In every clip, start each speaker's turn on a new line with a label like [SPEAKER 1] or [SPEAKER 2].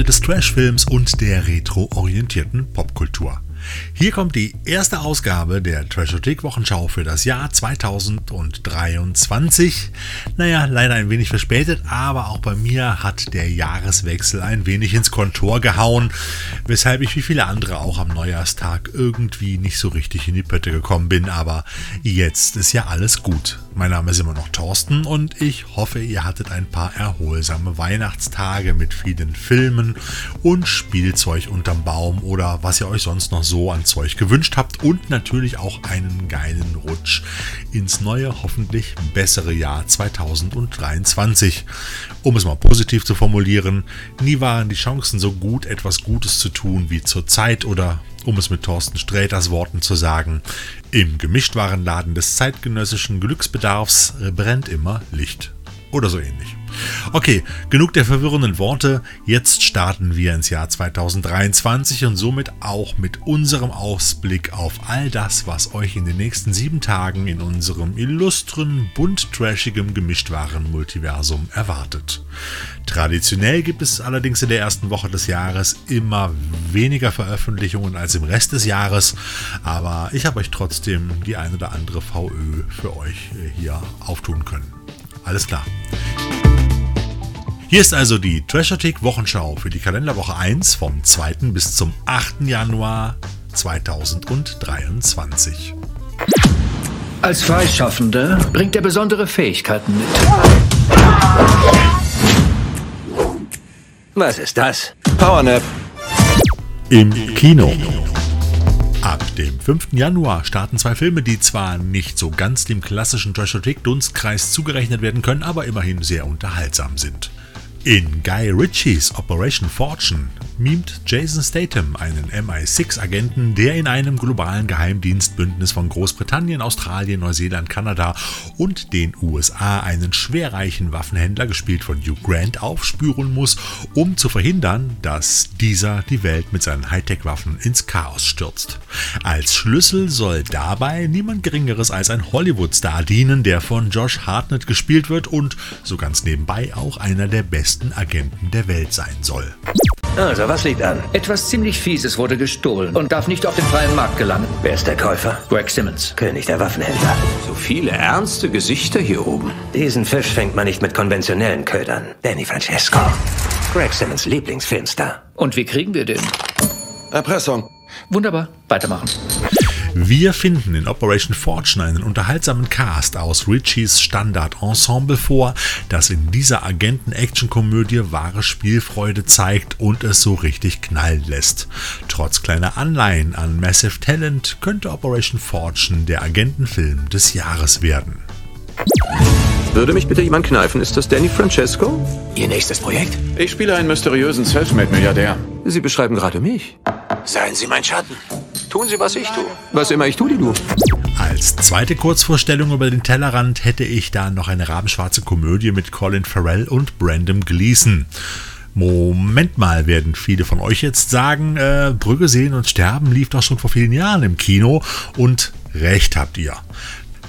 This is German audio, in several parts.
[SPEAKER 1] Freunde des Trashfilms und der retro-orientierten Popkultur. Hier kommt die erste Ausgabe der Trashothek Wochenschau für das Jahr 2023. Naja, leider ein wenig verspätet, aber auch bei mir hat der Jahreswechsel ein wenig ins Kontor gehauen, weshalb ich wie viele andere auch am Neujahrstag irgendwie nicht so richtig in die Pötte gekommen bin, aber jetzt ist ja alles gut. Mein Name ist immer noch Thorsten und ich hoffe, ihr hattet ein paar erholsame Weihnachtstage mit vielen Filmen und Spielzeug unterm Baum oder was ihr euch sonst noch so an Zeug gewünscht habt und natürlich auch einen geilen Rutsch ins neue, hoffentlich bessere Jahr 2023. Um es mal positiv zu formulieren, nie waren die Chancen so gut, etwas Gutes zu tun wie zurzeit oder um es mit Thorsten Sträters Worten zu sagen, im Gemischtwarenladen des zeitgenössischen Glücksbedarfs brennt immer Licht. Oder so ähnlich. Okay, genug der verwirrenden Worte. Jetzt starten wir ins Jahr 2023 und somit auch mit unserem Ausblick auf all das, was euch in den nächsten sieben Tagen in unserem illustren, bunt trashigem Gemischtwaren-Multiversum erwartet. Traditionell gibt es allerdings in der ersten Woche des Jahres immer weniger Veröffentlichungen als im Rest des Jahres, aber ich habe euch trotzdem die ein oder andere VÖ für euch hier auftun können. Alles klar. Hier ist also die Trashothek Wochenschau für die Kalenderwoche 1 vom 2. bis zum 8. Januar 2023.
[SPEAKER 2] Als Freischaffender bringt er besondere Fähigkeiten mit.
[SPEAKER 3] Was ist das? Powernap.
[SPEAKER 1] Im Kino. Ab dem 5. Januar starten zwei Filme, die zwar nicht so ganz dem klassischen Trashothek-Dunstkreis zugerechnet werden können, aber immerhin sehr unterhaltsam sind. In Guy Ritchies Operation Fortune mimt Jason Statham einen MI6-Agenten, der in einem globalen Geheimdienstbündnis von Großbritannien, Australien, Neuseeland, Kanada und den USA einen schwerreichen Waffenhändler, gespielt von Hugh Grant, aufspüren muss, um zu verhindern, dass dieser die Welt mit seinen Hightech-Waffen ins Chaos stürzt. Als Schlüssel soll dabei niemand Geringeres als ein Hollywood-Star dienen, der von Josh Hartnett gespielt wird und so ganz nebenbei auch einer der besten Agenten der Welt sein soll.
[SPEAKER 3] Also, was liegt an?
[SPEAKER 2] Etwas ziemlich Fieses wurde gestohlen und darf nicht auf den freien Markt gelangen.
[SPEAKER 3] Wer ist der Käufer?
[SPEAKER 2] Greg Simmons.
[SPEAKER 3] König der Waffenhändler.
[SPEAKER 4] So viele ernste Gesichter hier oben.
[SPEAKER 3] Diesen Fisch fängt man nicht mit konventionellen Ködern. Danny Francesco. Greg Simmons Lieblingsfilmstar.
[SPEAKER 2] Und wie kriegen wir den?
[SPEAKER 4] Erpressung.
[SPEAKER 2] Wunderbar. Weitermachen.
[SPEAKER 1] Wir finden in Operation Fortune einen unterhaltsamen Cast aus Richies Standard-Ensemble vor, das in dieser Agenten-Action-Komödie wahre Spielfreude zeigt und es so richtig knallen lässt. Trotz kleiner Anleihen an Massive Talent könnte Operation Fortune der Agentenfilm des Jahres werden.
[SPEAKER 4] Würde mich bitte jemand kneifen? Ist das Danny Francesco?
[SPEAKER 3] Ihr nächstes Projekt?
[SPEAKER 5] Ich spiele einen mysteriösen Selfmade-Milliardär.
[SPEAKER 4] Sie beschreiben gerade mich.
[SPEAKER 3] Seien Sie mein Schatten.
[SPEAKER 4] Tun Sie, was ich tue. Was immer ich tue, die du.
[SPEAKER 1] Als zweite Kurzvorstellung über den Tellerrand hätte ich da noch eine rabenschwarze Komödie mit Colin Farrell und Brandon Gleason. Moment mal, werden viele von euch jetzt sagen, äh, Brügge sehen und sterben lief doch schon vor vielen Jahren im Kino und recht habt ihr.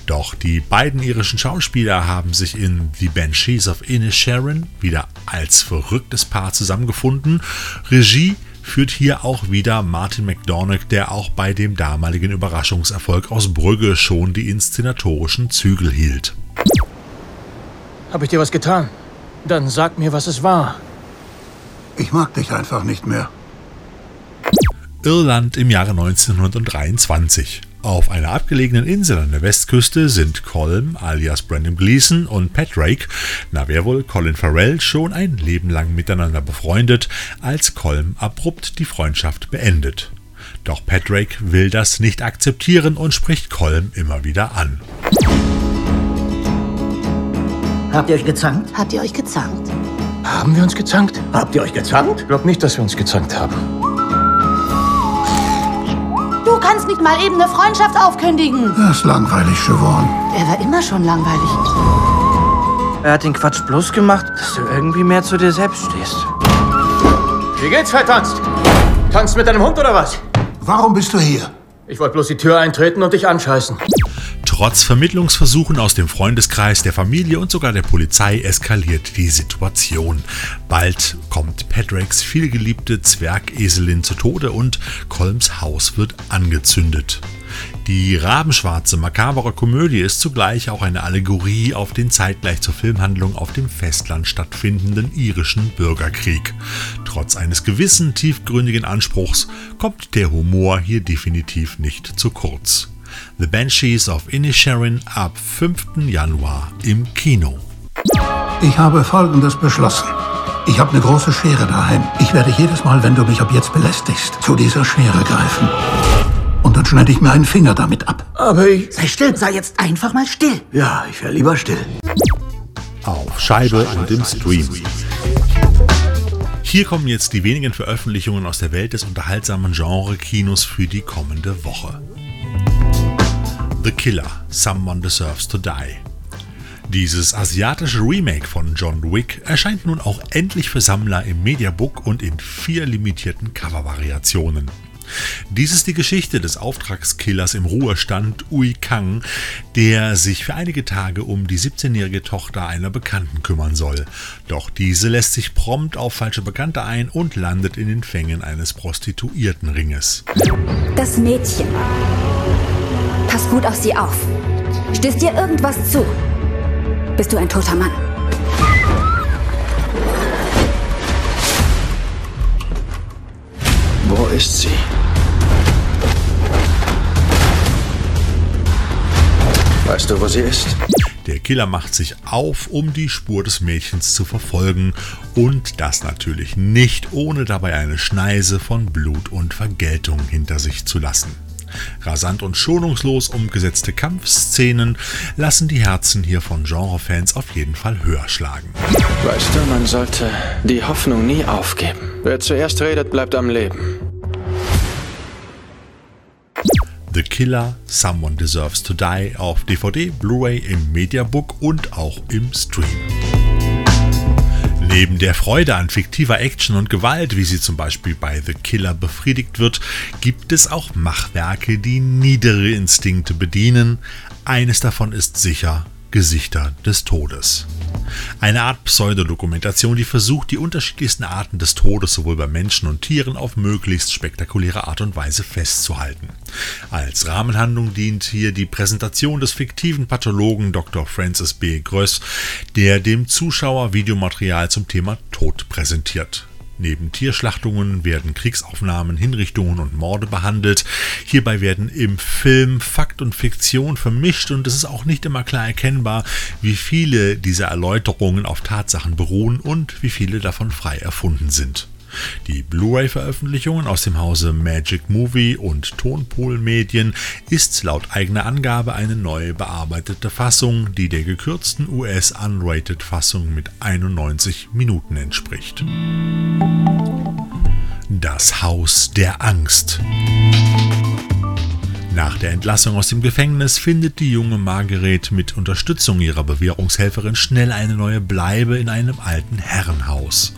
[SPEAKER 1] Doch die beiden irischen Schauspieler haben sich in The Banshees of Inisherin wieder als verrücktes Paar zusammengefunden. Regie führt hier auch wieder Martin McDonagh, der auch bei dem damaligen Überraschungserfolg aus Brügge schon die inszenatorischen Zügel hielt.
[SPEAKER 6] Hab ich dir was getan? Dann sag mir, was es war.
[SPEAKER 7] Ich mag dich einfach nicht mehr.
[SPEAKER 1] Irland im Jahre 1923. Auf einer abgelegenen Insel an der Westküste sind Colm alias Brandon Gleason und Patrick, na wer wohl, Colin Farrell, schon ein Leben lang miteinander befreundet, als Colm abrupt die Freundschaft beendet. Doch Patrick will das nicht akzeptieren und spricht Colm immer wieder an.
[SPEAKER 8] Habt ihr euch gezankt?
[SPEAKER 9] Habt ihr euch gezankt?
[SPEAKER 6] Haben wir uns gezankt?
[SPEAKER 8] Habt ihr euch gezankt?
[SPEAKER 6] Glaub nicht, dass wir uns gezankt haben.
[SPEAKER 9] Nicht mal eben eine Freundschaft aufkündigen.
[SPEAKER 7] Das ist langweilig, Siobhan.
[SPEAKER 9] Er war immer schon langweilig.
[SPEAKER 10] Er hat den Quatsch bloß gemacht, dass du irgendwie mehr zu dir selbst stehst.
[SPEAKER 6] Wie geht's, vertanzt? Tanzt mit deinem Hund oder was?
[SPEAKER 7] Warum bist du hier?
[SPEAKER 6] Ich wollte bloß die Tür eintreten und dich anscheißen.
[SPEAKER 1] Trotz Vermittlungsversuchen aus dem Freundeskreis, der Familie und sogar der Polizei eskaliert die Situation. Bald kommt Padraics vielgeliebte Zwergeselin zu Tode und Colms Haus wird angezündet. Die rabenschwarze, makabere Komödie ist zugleich auch eine Allegorie auf den zeitgleich zur Filmhandlung auf dem Festland stattfindenden irischen Bürgerkrieg. Trotz eines gewissen tiefgründigen Anspruchs kommt der Humor hier definitiv nicht zu kurz. The Banshees of Inisherin ab 5. Januar im Kino.
[SPEAKER 7] Ich habe Folgendes beschlossen. Ich habe eine große Schere daheim. Ich werde jedes Mal, wenn du mich ab jetzt belästigst, zu dieser Schere greifen. Und dann schneide ich mir einen Finger damit ab.
[SPEAKER 8] Aber ich... Sei still, sei jetzt einfach mal still.
[SPEAKER 7] Ja, ich wäre lieber still.
[SPEAKER 1] Auf Scheibe und im Stream. Hier kommen jetzt die wenigen Veröffentlichungen aus der Welt des unterhaltsamen Genre-Kinos für die kommende Woche. The Killer, Someone Deserves to Die. Dieses asiatische Remake von John Wick erscheint nun auch endlich für Sammler im Mediabook und in vier limitierten Covervariationen. Dies ist die Geschichte des Auftragskillers im Ruhestand Ui Kang, der sich für einige Tage um die 17-jährige Tochter einer Bekannten kümmern soll. Doch diese lässt sich prompt auf falsche Bekannte ein und landet in den Fängen eines Prostituiertenringes.
[SPEAKER 11] Das Mädchen. Pass gut auf sie auf. Stößt dir irgendwas zu? Bist du ein toter Mann?
[SPEAKER 12] Wo ist sie? Weißt du, wo sie ist?
[SPEAKER 1] Der Killer macht sich auf, um die Spur des Mädchens zu verfolgen und das natürlich nicht, ohne dabei eine Schneise von Blut und Vergeltung hinter sich zu lassen. Rasant und schonungslos umgesetzte Kampfszenen lassen die Herzen hier von Genrefans auf jeden Fall höher schlagen.
[SPEAKER 12] Weißt du, man sollte die Hoffnung nie aufgeben. Wer zuerst redet, bleibt am Leben.
[SPEAKER 1] The Killer, Someone Deserves to Die auf DVD, Blu-ray, im Mediabook und auch im Stream. Neben der Freude an fiktiver Action und Gewalt, wie sie zum Beispiel bei The Killer befriedigt wird, gibt es auch Machwerke, die niedere Instinkte bedienen. Eines davon ist sicher Gesichter des Todes. Eine Art Pseudodokumentation, die versucht, die unterschiedlichsten Arten des Todes sowohl bei Menschen und Tieren auf möglichst spektakuläre Art und Weise festzuhalten. Als Rahmenhandlung dient hier die Präsentation des fiktiven Pathologen Dr. Francis B. Gröss, der dem Zuschauer Videomaterial zum Thema Tod präsentiert. Neben Tierschlachtungen werden Kriegsaufnahmen, Hinrichtungen und Morde behandelt. Hierbei werden im Film Fakt und Fiktion vermischt und es ist auch nicht immer klar erkennbar, wie viele dieser Erläuterungen auf Tatsachen beruhen und wie viele davon frei erfunden sind. Die Blu-ray-Veröffentlichungen aus dem Hause Magic Movie und Tonpool Medien ist laut eigener Angabe eine neu bearbeitete Fassung, die der gekürzten US-Unrated-Fassung mit 91 Minuten entspricht. Das Haus der Angst. Nach der Entlassung aus dem Gefängnis findet die junge Margaret mit Unterstützung ihrer Bewährungshelferin schnell eine neue Bleibe in einem alten Herrenhaus.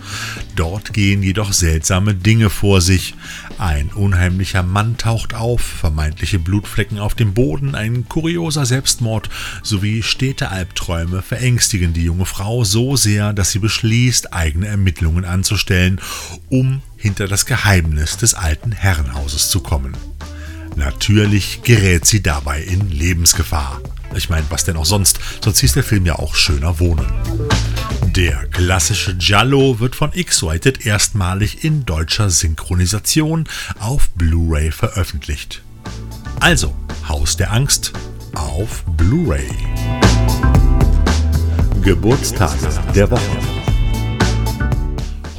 [SPEAKER 1] Dort gehen jedoch seltsame Dinge vor sich. Ein unheimlicher Mann taucht auf, vermeintliche Blutflecken auf dem Boden, ein kurioser Selbstmord sowie stete Albträume verängstigen die junge Frau so sehr, dass sie beschließt, eigene Ermittlungen anzustellen, um hinter das Geheimnis des alten Herrenhauses zu kommen. Natürlich gerät sie dabei in Lebensgefahr. Ich meine, was denn auch sonst? Sonst hieß der Film ja auch schöner wohnen. Der klassische Giallo wird von X-Rated erstmalig in deutscher Synchronisation auf Blu-ray veröffentlicht. Also, Haus der Angst auf Blu-ray. Geburtstage der Woche.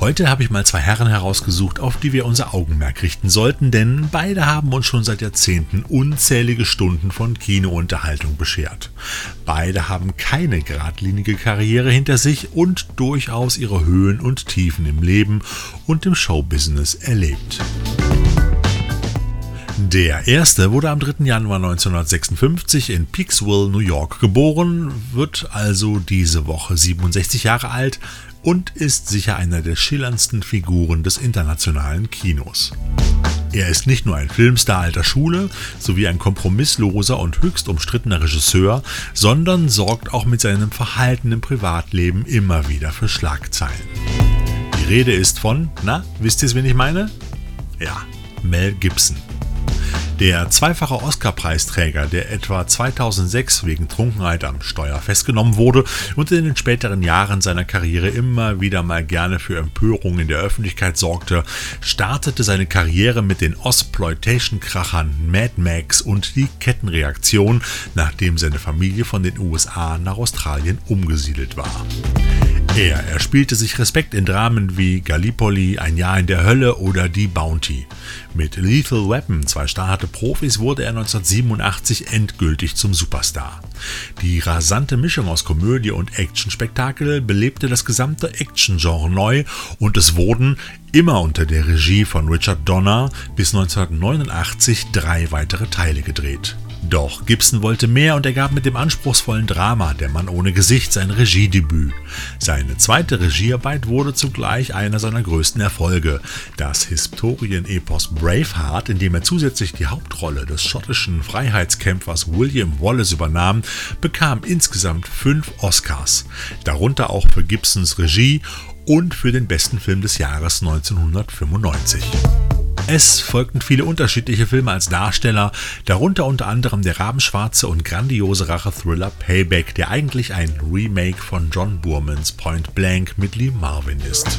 [SPEAKER 1] Heute habe ich mal zwei Herren herausgesucht, auf die wir unser Augenmerk richten sollten, denn beide haben uns schon seit Jahrzehnten unzählige Stunden von Kinounterhaltung beschert. Beide haben keine geradlinige Karriere hinter sich und durchaus ihre Höhen und Tiefen im Leben und im Showbusiness erlebt. Der erste wurde am 3. Januar 1956 in Peaksville, New York geboren, wird also diese Woche 67 Jahre alt und ist sicher einer der schillerndsten Figuren des internationalen Kinos. Er ist nicht nur ein Filmstar alter Schule sowie ein kompromissloser und höchst umstrittener Regisseur, sondern sorgt auch mit seinem Verhalten im Privatleben immer wieder für Schlagzeilen. Die Rede ist von, na, wisst ihr es, wen ich meine? Ja, Mel Gibson. Der zweifache Oscar-Preisträger, der etwa 2006 wegen Trunkenheit am Steuer festgenommen wurde und in den späteren Jahren seiner Karriere immer wieder mal gerne für Empörung in der Öffentlichkeit sorgte, startete seine Karriere mit den Osploitation-Krachern Mad Max und die Kettenreaktion, nachdem seine Familie von den USA nach Australien umgesiedelt war. Er erspielte sich Respekt in Dramen wie Gallipoli, Ein Jahr in der Hölle oder Die Bounty. Mit Lethal Weapon, zwei starke Profis, wurde er 1987 endgültig zum Superstar. Die rasante Mischung aus Komödie und Actionspektakel belebte das gesamte Action-Genre neu und es wurden, immer unter der Regie von Richard Donner, bis 1989 drei weitere Teile gedreht. Doch Gibson wollte mehr und er gab mit dem anspruchsvollen Drama Der Mann ohne Gesicht sein Regiedebüt. Seine zweite Regiearbeit wurde zugleich einer seiner größten Erfolge. Das Historienepos Braveheart, in dem er zusätzlich die Hauptrolle des schottischen Freiheitskämpfers William Wallace übernahm, bekam insgesamt fünf Oscars, darunter auch für Gibsons Regie und für den besten Film des Jahres 1995. Es folgten viele unterschiedliche Filme als Darsteller, darunter unter anderem der rabenschwarze und grandiose Rache-Thriller Payback, der eigentlich ein Remake von John Boormans Point Blank mit Lee Marvin ist.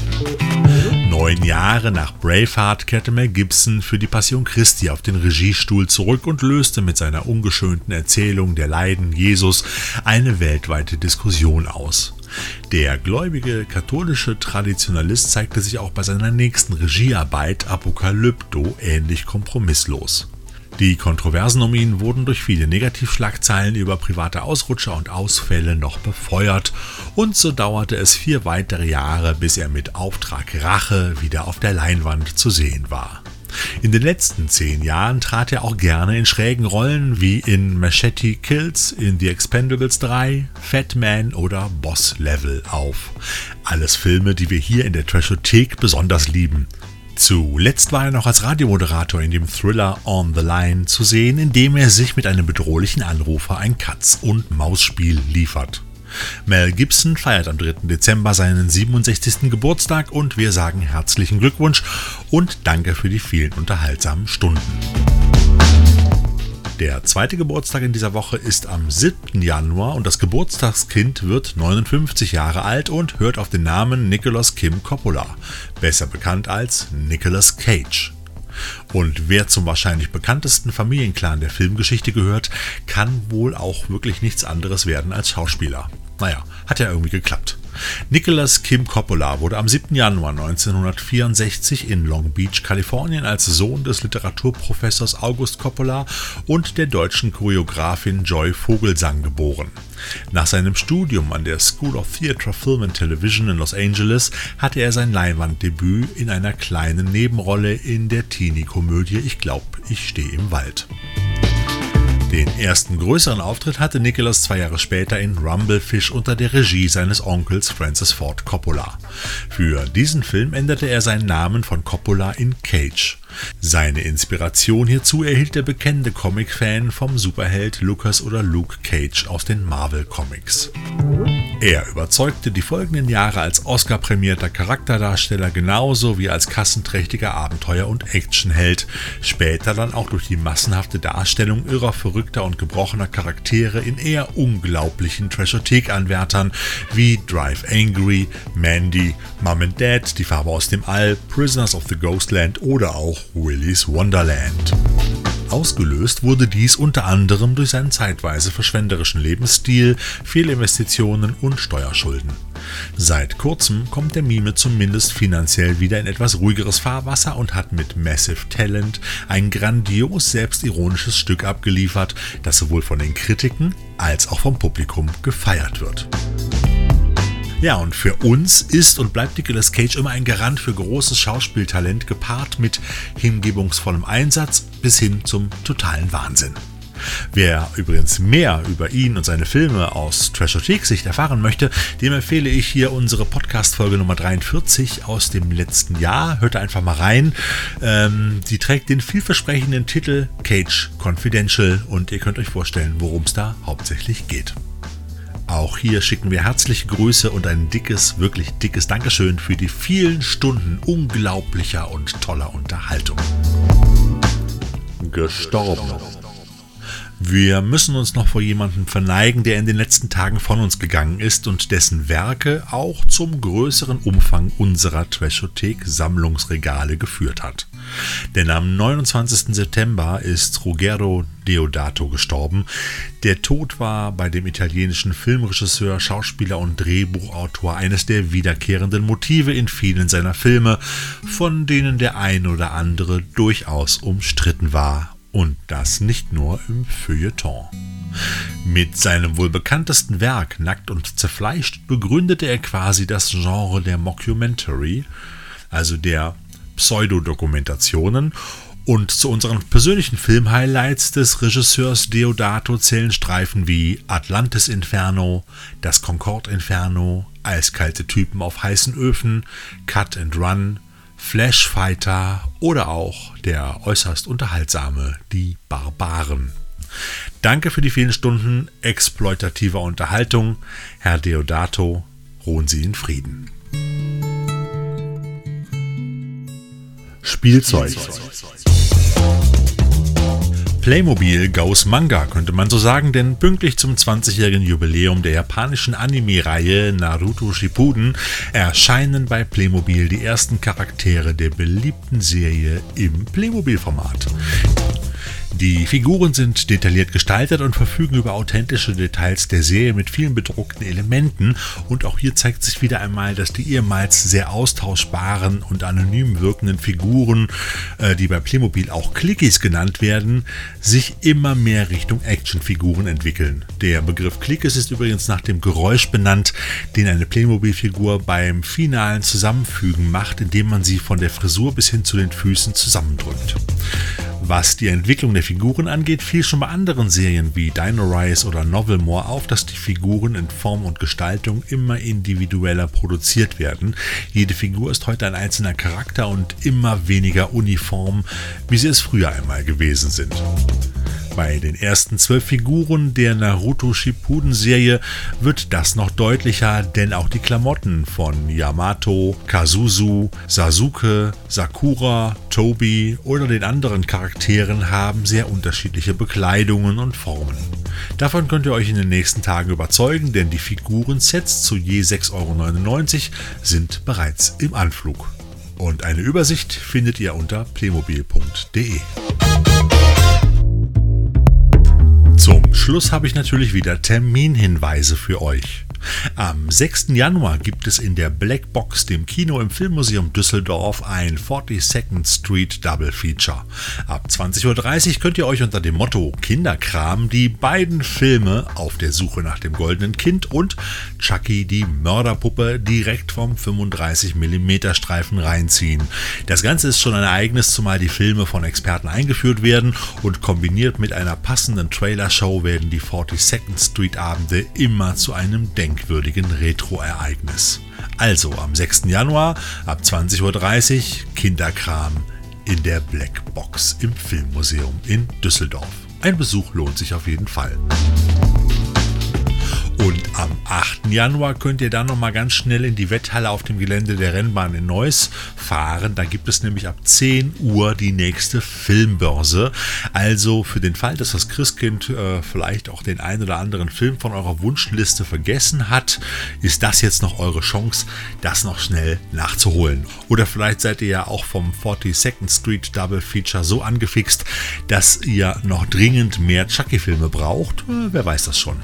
[SPEAKER 1] Neun Jahre nach Braveheart kehrte Mel Gibson für die Passion Christi auf den Regiestuhl zurück und löste mit seiner ungeschönten Erzählung der Leiden Jesus eine weltweite Diskussion aus. Der gläubige katholische Traditionalist zeigte sich auch bei seiner nächsten Regiearbeit Apokalypto ähnlich kompromisslos. Die Kontroversen um ihn wurden durch viele Negativschlagzeilen über private Ausrutscher und Ausfälle noch befeuert und so dauerte es vier weitere Jahre, bis er mit Auftrag Rache wieder auf der Leinwand zu sehen war. In den letzten zehn Jahren trat er auch gerne in schrägen Rollen wie in Machete Kills, in The Expendables 3, Fat Man oder Boss Level auf. Alles Filme, die wir hier in der Trashothek besonders lieben. Zuletzt war er noch als Radiomoderator in dem Thriller On the Line zu sehen, in dem er sich mit einem bedrohlichen Anrufer ein Katz-und-Maus-Spiel liefert. Mel Gibson feiert am 3. Dezember seinen 67. Geburtstag und wir sagen herzlichen Glückwunsch und danke für die vielen unterhaltsamen Stunden. Der zweite Geburtstag in dieser Woche ist am 7. Januar und das Geburtstagskind wird 59 Jahre alt und hört auf den Namen Nicholas Kim Coppola, besser bekannt als Nicolas Cage. Und wer zum wahrscheinlich bekanntesten Familienclan der Filmgeschichte gehört, kann wohl auch wirklich nichts anderes werden als Schauspieler. Naja, hat ja irgendwie geklappt. Nicholas Kim Coppola wurde am 7. Januar 1964 in Long Beach, Kalifornien als Sohn des Literaturprofessors August Coppola und der deutschen Choreografin Joy Vogelsang geboren. Nach seinem Studium an der School of Theatre, Film and Television in Los Angeles hatte er sein Leinwanddebüt in einer kleinen Nebenrolle in der Teenie-Komödie Ich glaub, ich stehe im Wald. Den ersten größeren Auftritt hatte Nicholas zwei Jahre später in Rumblefish unter der Regie seines Onkels Francis Ford Coppola. Für diesen Film änderte er seinen Namen von Coppola in Cage. Seine Inspiration hierzu erhielt der bekennende Comic-Fan vom Superheld Lucas oder Luke Cage aus den Marvel Comics. Er überzeugte die folgenden Jahre als Oscar-prämierter Charakterdarsteller genauso wie als kassenträchtiger Abenteuer- und Actionheld, später dann auch durch die massenhafte Darstellung irrer, verrückter und gebrochener Charaktere in eher unglaublichen Trashothek-Anwärtern wie Drive Angry, Mandy, Mom and Dad, Die Farbe aus dem All, Prisoners of the Ghostland oder auch Willy's Wonderland. Ausgelöst wurde dies unter anderem durch seinen zeitweise verschwenderischen Lebensstil, Fehlinvestitionen und Steuerschulden. Seit kurzem kommt der Mime zumindest finanziell wieder in etwas ruhigeres Fahrwasser und hat mit Massive Talent ein grandios selbstironisches Stück abgeliefert, das sowohl von den Kritiken als auch vom Publikum gefeiert wird. Ja, und für uns ist und bleibt Nicolas Cage immer ein Garant für großes Schauspieltalent, gepaart mit hingebungsvollem Einsatz bis hin zum totalen Wahnsinn. Wer übrigens mehr über ihn und seine Filme aus Trashothek-Sicht erfahren möchte, dem empfehle ich hier unsere Podcast-Folge Nummer 43 aus dem letzten Jahr. Hört einfach mal rein. Ähm, die trägt den vielversprechenden Titel Cage Confidential und ihr könnt euch vorstellen, worum es da hauptsächlich geht. Auch hier schicken wir herzliche Grüße und ein dickes, wirklich dickes Dankeschön für die vielen Stunden unglaublicher und toller Unterhaltung. Gestorben. Wir müssen uns noch vor jemandem verneigen, der in den letzten Tagen von uns gegangen ist und dessen Werke auch zum größeren Umfang unserer Trashothek-Sammlungsregale geführt hat. Denn am 29. September ist Ruggero Deodato gestorben. Der Tod war bei dem italienischen Filmregisseur, Schauspieler und Drehbuchautor eines der wiederkehrenden Motive in vielen seiner Filme, von denen der ein oder andere durchaus umstritten war und das nicht nur im Feuilleton. Mit seinem wohl bekanntesten Werk Nackt und zerfleischt begründete er quasi das Genre der Mockumentary, also der Pseudodokumentationen und zu unseren persönlichen Filmhighlights des Regisseurs Deodato zählen Streifen wie Atlantis Inferno, Das Concorde Inferno, Eiskalte Typen auf heißen Öfen, Cut and Run, Flash Fighter oder auch der äußerst unterhaltsame Die Barbaren. Danke für die vielen Stunden exploitativer Unterhaltung, Herr Deodato. Ruhen Sie in Frieden. Spielzeug. Playmobil Goes Manga könnte man so sagen, denn pünktlich zum 20-jährigen Jubiläum der japanischen Anime-Reihe Naruto Shippuden erscheinen bei Playmobil die ersten Charaktere der beliebten Serie im Playmobil-Format. Die Figuren sind detailliert gestaltet und verfügen über authentische Details der Serie mit vielen bedruckten Elementen und auch hier zeigt sich wieder einmal, dass die ehemals sehr austauschbaren und anonym wirkenden Figuren, äh, die bei Playmobil auch Clickies genannt werden, sich immer mehr Richtung Actionfiguren entwickeln. Der Begriff Clickies ist übrigens nach dem Geräusch benannt, den eine Playmobil-Figur beim finalen Zusammenfügen macht, indem man sie von der Frisur bis hin zu den Füßen zusammendrückt. Was die Entwicklung der Figuren angeht, fiel schon bei anderen Serien wie Dino Rise oder Novelmore auf, dass die Figuren in Form und Gestaltung immer individueller produziert werden. Jede Figur ist heute ein einzelner Charakter und immer weniger uniform, wie sie es früher einmal gewesen sind. Bei den ersten zwölf Figuren der Naruto Shippuden Serie wird das noch deutlicher, denn auch die Klamotten von Yamato, Kazuzu, Sasuke, Sakura, Tobi oder den anderen Charakteren haben sehr unterschiedliche Bekleidungen und Formen. Davon könnt ihr euch in den nächsten Tagen überzeugen, denn die Figurensets zu je 6,99 Euro sind bereits im Anflug. Und eine Übersicht findet ihr unter playmobil.de. Schluss habe ich natürlich wieder Terminhinweise für euch. Am 6. Januar gibt es in der Black Box, dem Kino im Filmmuseum Düsseldorf, ein 42nd Street Double Feature. Ab 20.30 Uhr könnt ihr euch unter dem Motto Kinderkram die beiden Filme Auf der Suche nach dem goldenen Kind und Chucky die Mörderpuppe direkt vom 35mm Streifen reinziehen. Das Ganze ist schon ein Ereignis, zumal die Filme von Experten eingeführt werden und kombiniert mit einer passenden Trailer-Show werden die 42nd Street Abende immer zu einem Denk denkwürdigen Retro-Ereignis. Also am 6. Januar ab 20.30 Uhr Kinderkram in der Black Box im Filmmuseum in Düsseldorf. Ein Besuch lohnt sich auf jeden Fall. Und am 8. Januar könnt ihr dann nochmal ganz schnell in die Wetthalle auf dem Gelände der Rennbahn in Neuss fahren. Da gibt es nämlich ab 10 Uhr die nächste Filmbörse. Also für den Fall, dass das Christkind äh, vielleicht auch den einen oder anderen Film von eurer Wunschliste vergessen hat, ist das jetzt noch eure Chance, das noch schnell nachzuholen. Oder vielleicht seid ihr ja auch vom 42nd Street Double Feature so angefixt, dass ihr noch dringend mehr Chucky-Filme braucht. Äh, wer weiß das schon.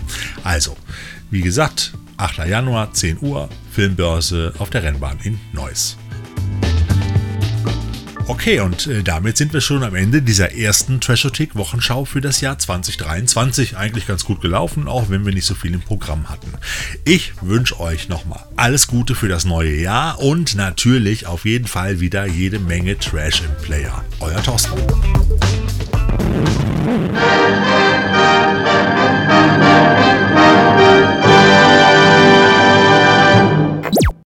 [SPEAKER 1] Also, wie gesagt, 8. Januar, 10 Uhr, Filmbörse auf der Rennbahn in Neuss. Okay, und äh, damit sind wir schon am Ende dieser ersten Trashothek Wochenschau für das Jahr 2023. Eigentlich ganz gut gelaufen, auch wenn wir nicht so viel im Programm hatten. Ich wünsche euch nochmal alles Gute für das neue Jahr und natürlich auf jeden Fall wieder jede Menge Trash im Player. Euer Thorsten.